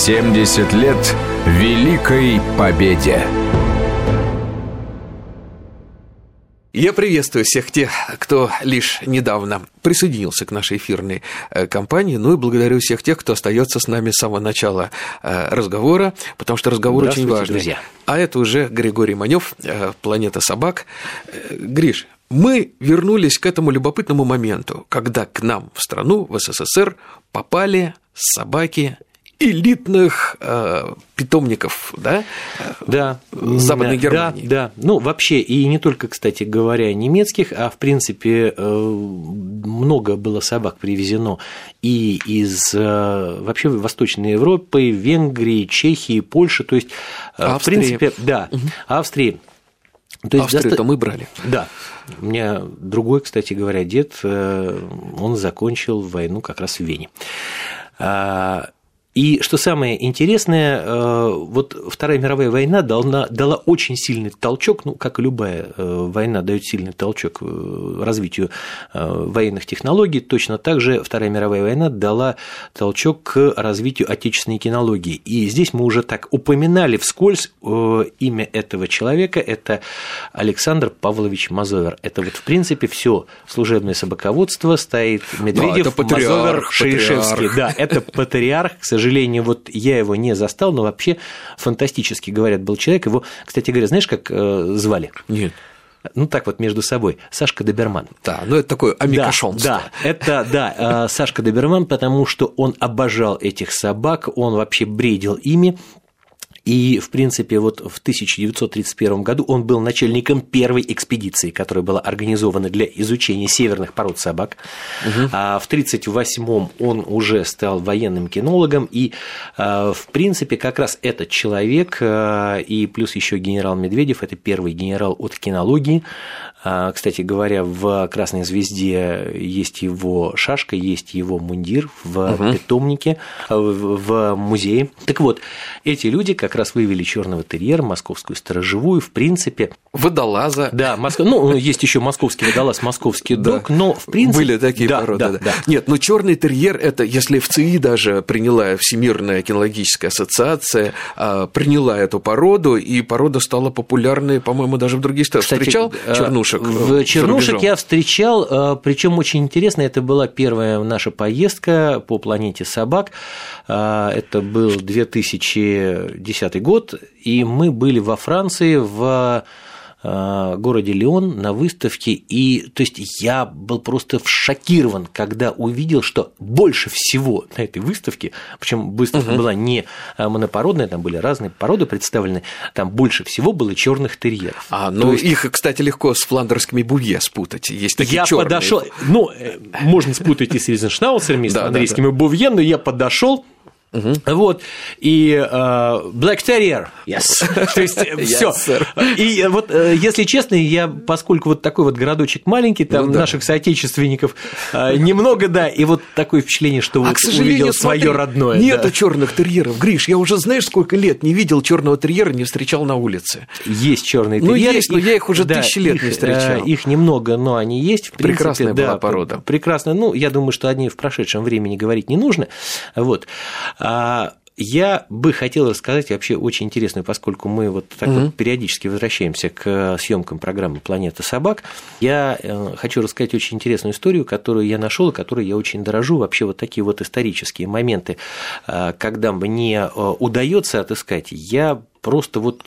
70 лет Великой Победе. Я приветствую всех тех, кто лишь недавно присоединился к нашей эфирной э, кампании, ну и благодарю всех тех, кто остается с нами с самого начала э, разговора, потому что разговор очень важный. друзья. А это уже Григорий Манев, э, «Планета собак». Гриш, мы вернулись к этому любопытному моменту, когда к нам в страну, в СССР, попали собаки элитных э, питомников, да? Да. Западной да, Германии. Да, да. Ну, вообще, и не только, кстати говоря, немецких, а, в принципе, э, много было собак привезено и из э, вообще Восточной Европы, Венгрии, Чехии, Польши, то есть, э, в Австрии. принципе, да, Мгм. Австрии. То есть Австрию-то доста- мы брали. Да. У меня другой, кстати говоря, дед, э, он закончил войну как раз в Вене. И что самое интересное, э, вот Вторая мировая война дала, дала очень сильный толчок, ну, как и любая э, война дает сильный толчок э, развитию военных технологий, точно так же Вторая мировая война дала толчок к развитию отечественной кинологии. И здесь мы уже так упоминали вскользь имя этого человека, это Александр Павлович Мазовер. Это вот, в принципе, все служебное собаководство стоит Медведев, это патриарх, Мазовер, патриарх. Да, это патриарх, к сожалению, вот я его не застал, но вообще фантастически, говорят, был человек. Его, кстати говоря, знаешь, как э, звали? Нет. Ну, так вот, между собой. Сашка Доберман. Да, ну это такое амикошонство. Да, да, это, да, э, Сашка Доберман, потому что он обожал этих собак, он вообще бредил ими. И, в принципе, вот в 1931 году он был начальником первой экспедиции, которая была организована для изучения северных пород собак. А в 1938 он уже стал военным кинологом. И, а, в принципе, как раз этот человек, а, и плюс еще генерал Медведев, это первый генерал от кинологии. А, Кстати говоря, в Красной Звезде есть его шашка, есть его мундир в питомнике, в в музее. Так вот, эти люди как раз вывели черного терьера, московскую сторожевую, в принципе, Водолаза. да, Москва, ну, есть еще московский водолаз, московский Да. дог, но, в принципе... Были такие да, породы. да, да. да. Нет, ну черный терьер это, если в ЦИ даже приняла Всемирная кинологическая ассоциация, а, приняла эту породу, и порода стала популярной, по-моему, даже в других странах. Кстати, Встречал э, чернушек? В чернушек я встречал, причем очень интересно, это была первая наша поездка по планете собак. Это был 2010 год, и мы были во Франции в э, городе Лион на выставке, и то есть я был просто шокирован, когда увидел, что больше всего на этой выставке, причем выставка была не э, монопородная, там были разные породы представлены, там больше всего было черных терьеров. А, То ну есть- их, кстати, легко с фландерскими бувье спутать. Есть такие я чёрные. подошел, ну, э, можно спутать и с Ризеншнауцерами, и с английскими бувье, но я подошел, Вот, и э, Black Terrier, yes. То есть все. sir. И вот, э, если честно, я, поскольку вот такой вот городочек маленький, там Ну да. наших соотечественников э, немного, да, и вот такое впечатление, что А, вот к увидел свое родное. Нету да. черных терьеров. Гриш, я уже знаешь, сколько лет не видел черного терьера, не встречал на улице. Есть черные Ну, терьеры. есть, но я их уже тысячи лет их, не встречал. э, Их немного, но они есть. В принципе, Прекрасная да, была порода. Прекрасно. Ну, я думаю, что одни в прошедшем времени говорить не нужно. Вот. А, Я бы хотел рассказать вообще очень интересную, поскольку мы вот так вот периодически возвращаемся к съемкам программы «Планета собак», я э, хочу рассказать очень интересную историю, которую я нашел и которой я очень дорожу. Вообще вот такие вот исторические моменты, э, когда мне э, удается отыскать, я просто вот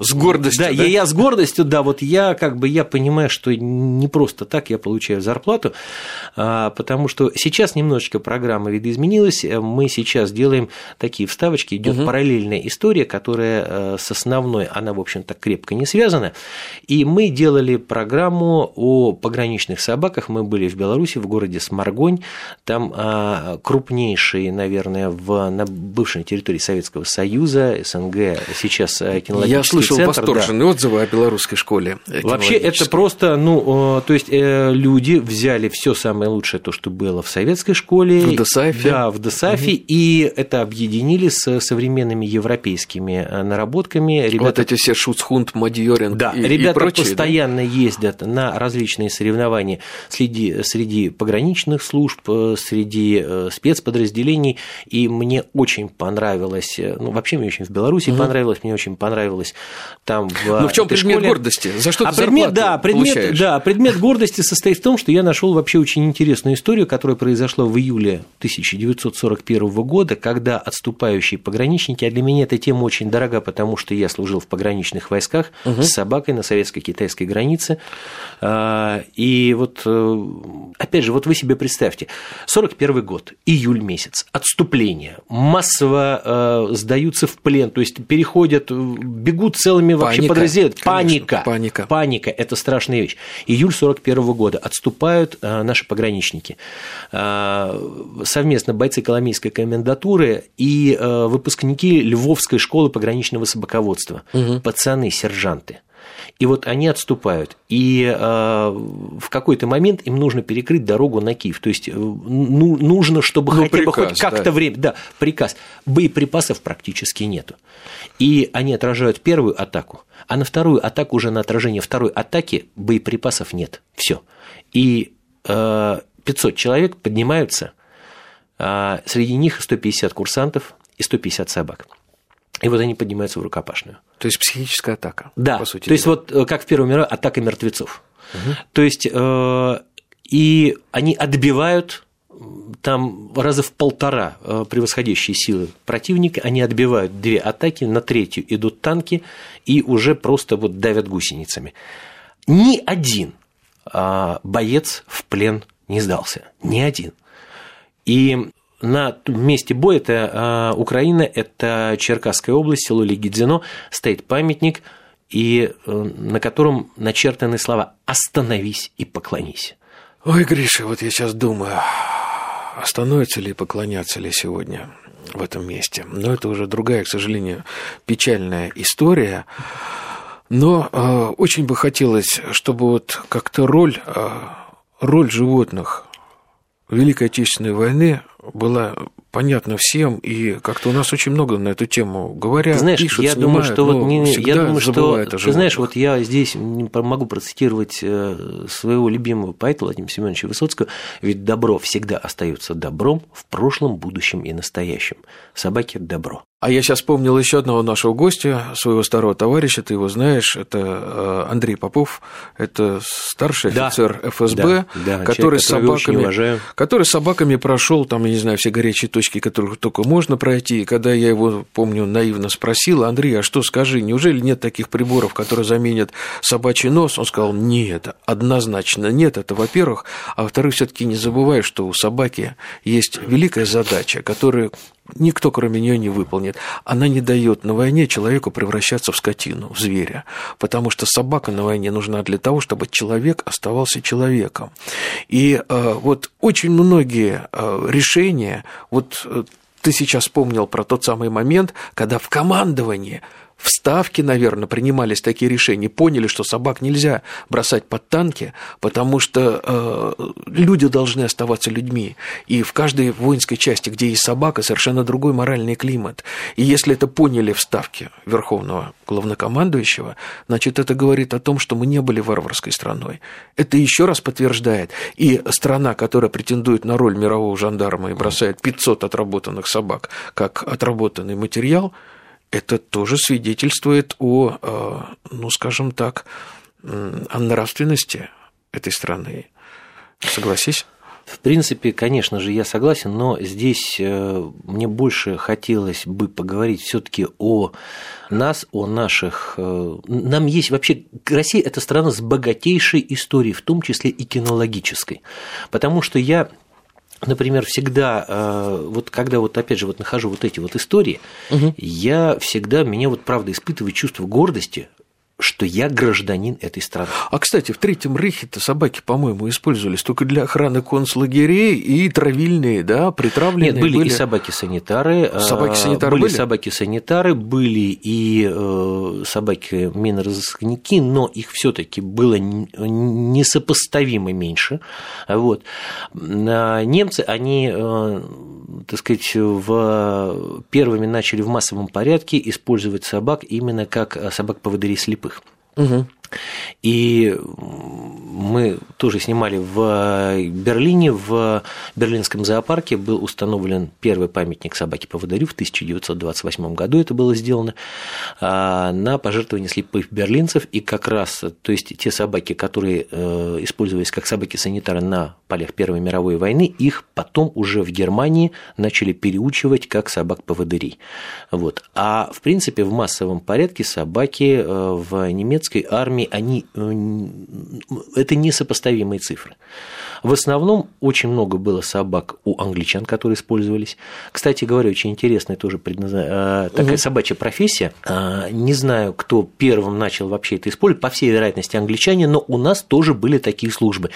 С гордостью, да, да? Я, я с гордостью, да, вот я как бы я понимаю, что не просто так я получаю зарплату, а, потому что сейчас немножечко программа видоизменилась, э, мы сейчас делаем такие вставочки, идет параллельная история, которая э, с основной, она, в общем-то, крепко не связана, и мы делали программу о пограничных собаках, мы были в Беларуси, в городе Сморгонь, там а, крупнейший, наверное, в, на бывшей территории Советского Союза, СНГ, сейчас кинологический Я слышал центр, восторженные да. отзывы о белорусской школе. Вообще это просто, ну, то есть люди взяли все самое лучшее, то, что было в советской школе. В ДОСАФе. Да, в ДОСАФе, угу. и это объединили с современными европейскими наработками. Ребята... Вот эти все Шуцхунд, Мадьоринг да, и, ребята и прочие, постоянно да? ездят на различные соревнования среди, среди пограничных служб, среди спецподразделений, и мне очень понравилось, ну, вообще мне очень в Беларуси угу. понравилось, мне очень понравилось там в Ну, в чем предмет школе. гордости? За что а ты предмет, да, предмет, получаешь? да, предмет гордости состоит в том, что я нашел вообще очень интересную историю, которая произошла в июле 1941 года, когда отступающие пограничники, а для меня эта тема очень дорога, потому что я служил в пограничных войсках угу. с собакой на советско-китайской границе. А, и вот, э, опять же, вот вы себе представьте, 41 год, июль месяц, отступление, массово э, сдаются в плен, то есть переходят, бегут целыми вообще Паника, подразделениями. Паника. Паника. Паника – это страшная вещь. Июль 41 года отступают э, наши пограничники. Совместно бойцы Коломейской комендатуры и выпускники Львовской школы пограничного собаководства. Угу. Пацаны, сержанты. И вот они отступают. И э, в какой-то момент им нужно перекрыть дорогу на Киев. То есть ну, нужно, чтобы ну, хотя приказ, бы хоть как-то да. время. Да, приказ. Боеприпасов практически нету. И они отражают первую атаку, а на вторую атаку уже на отражение второй атаки боеприпасов нет. Все. И э, 500 человек поднимаются, э, среди них 150 курсантов и 150 собак. И вот они поднимаются в рукопашную. То есть психическая атака. Да. По сути то есть вот э, как в Первом мире атака мертвецов. Угу. То есть э, и они отбивают там раза в полтора э, превосходящие силы противника, они отбивают две атаки, на третью идут танки и уже просто вот давят гусеницами. Ни один а, боец в плен не сдался, ни один. И на месте боя это а, Украина, это Черкасская область, село Легидзино, стоит памятник, и э, на котором начертаны слова «Остановись и поклонись». Ой, Гриша, вот я сейчас думаю, остановится ли и поклоняться ли сегодня в этом месте. Но это уже другая, к сожалению, печальная история. Но э, очень бы хотелось, чтобы вот как-то роль, э, роль животных Великой Отечественной войны была понятна всем, и как-то у нас очень много на эту тему говорят, знаешь, пишут, я снимают, думаю, что вот не, я думаю, что ты знаешь, вот я здесь могу процитировать э, своего любимого поэта Владимира Семеновича Высоцкого, ведь добро всегда остается добром в прошлом, будущем и настоящем. Собаки – добро. А я сейчас вспомнил еще одного нашего гостя, своего старого товарища, ты его знаешь, это э, Андрей Попов, это старший да, офицер ФСБ, да, да, который, человек, с собаками, который с собаками прошел там, я не знаю, все горячие точки, которые только можно пройти. И когда я его, помню, наивно спросил, Андрей, а что скажи, неужели нет таких приборов, которые заменят собачий нос? Он сказал, нет, однозначно нет, это во-первых, а во-вторых, все-таки не забывай, что у собаки есть великая задача, которую никто кроме нее не выполнит. Она не дает на войне человеку превращаться в скотину, в зверя, потому что собака на войне нужна для того, чтобы человек оставался человеком. И э, вот очень многие э, решения, вот э, ты сейчас вспомнил про тот самый момент, когда в командовании в Ставке, наверное, принимались такие решения, поняли, что собак нельзя бросать под танки, потому что э, люди должны оставаться людьми. И в каждой воинской части, где есть собака, совершенно другой моральный климат. И если это поняли в Ставке Верховного главнокомандующего, значит, это говорит о том, что мы не были варварской страной. Это еще раз подтверждает. И страна, которая претендует на роль мирового жандарма и бросает 500 отработанных собак как отработанный материал – это тоже свидетельствует о, э, ну, скажем так, о нравственности этой страны. Согласись? В принципе, конечно же, я согласен, но здесь э, мне больше хотелось бы поговорить все-таки о нас, о наших... Э, нам есть вообще... Россия – это страна с богатейшей историей, в том числе и кинологической. Потому что я например, всегда, э, вот когда вот опять же вот нахожу вот эти вот истории, угу. я всегда, меня вот правда испытываю чувство гордости, что я гражданин этой страны. А, кстати, в Третьем Рейхе-то собаки, по-моему, использовались только для охраны концлагерей и травильные, да, притравленные. Нет, были, были... и собаки-санитары. А, собаки-санитары были? Были собаки-санитары, были и э, собаки-миноразыскники, но их все таки было несопоставимо меньше. Вот. А немцы, они, э, так сказать, в... первыми начали в массовом порядке использовать собак именно как собак-поводырей слепых. Угу. И мы тоже снимали в Берлине, в Берлинском зоопарке был установлен первый памятник собаке-поводырю в 1928 году это было сделано а, на пожертвование слепых берлинцев, и как раз, то есть те собаки, которые э, использовались как собаки-санитары на полях Первой мировой войны, их потом уже в Германии начали переучивать как собак-поводырей. Вот. А в принципе в массовом порядке собаки э, в немецкой армии, они, э, это несопоставимые цифры. В основном очень много было собак у англичан, которые использовались. Кстати говоря, очень интересная тоже предназна... такая угу. собачья профессия. А, не знаю, кто первым начал вообще это использовать, по всей вероятности англичане, но у нас тоже были такие службы.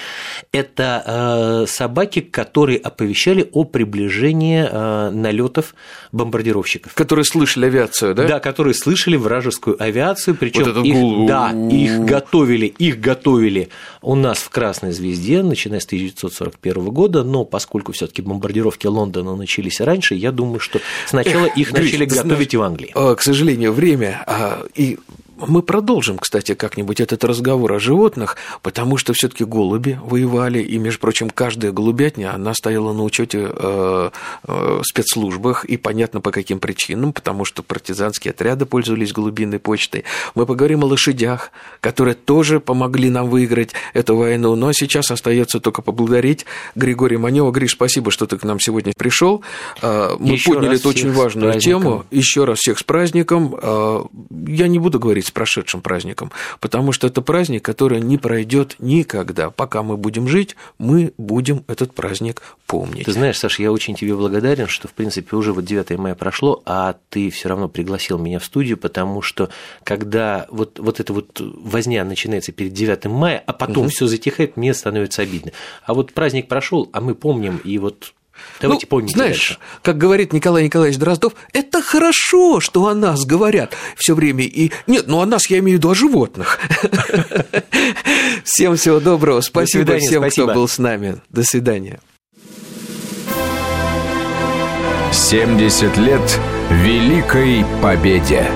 Это а, собаки, которые оповещали о приближении налетов бомбардировщиков. Которые слышали авиацию, да? Да, которые слышали вражескую авиацию, причем вот их, гул... да, их готовили, их готовили у нас в Красной Звезде, начиная с 1941 года, но поскольку все таки бомбардировки Лондона начались раньше, я думаю, что сначала их начали готовить в Англии. А, к сожалению, время а, и мы продолжим, кстати, как-нибудь этот разговор о животных, потому что все-таки голуби воевали, и, между прочим, каждая голубятня, она стояла на учете э, э, спецслужбах, и понятно по каким причинам, потому что партизанские отряды пользовались голубиной почтой. Мы поговорим о лошадях, которые тоже помогли нам выиграть эту войну, но сейчас остается только поблагодарить Григория Манева. Гриш, спасибо, что ты к нам сегодня пришел. Э, мы Еще подняли эту очень важную тему. Еще раз всех с праздником. Э, я не буду говорить с прошедшим праздником, потому что это праздник, который не пройдет никогда. Пока мы будем жить, мы будем этот праздник помнить. Ты знаешь, Саша, я очень тебе благодарен, что, в принципе, уже вот 9 мая прошло, а ты все равно пригласил меня в студию, потому что когда вот, вот эта вот возня начинается перед 9 мая, а потом угу. все затихает, мне становится обидно. А вот праздник прошел, а мы помним, и вот Давайте ну, помните знаешь, дальше. как говорит Николай Николаевич Дроздов, это хорошо, что о нас говорят все время. И нет, ну о нас я имею в виду о животных. Всем всего доброго. Спасибо всем, кто был с нами. До свидания. 70 лет Великой Победе.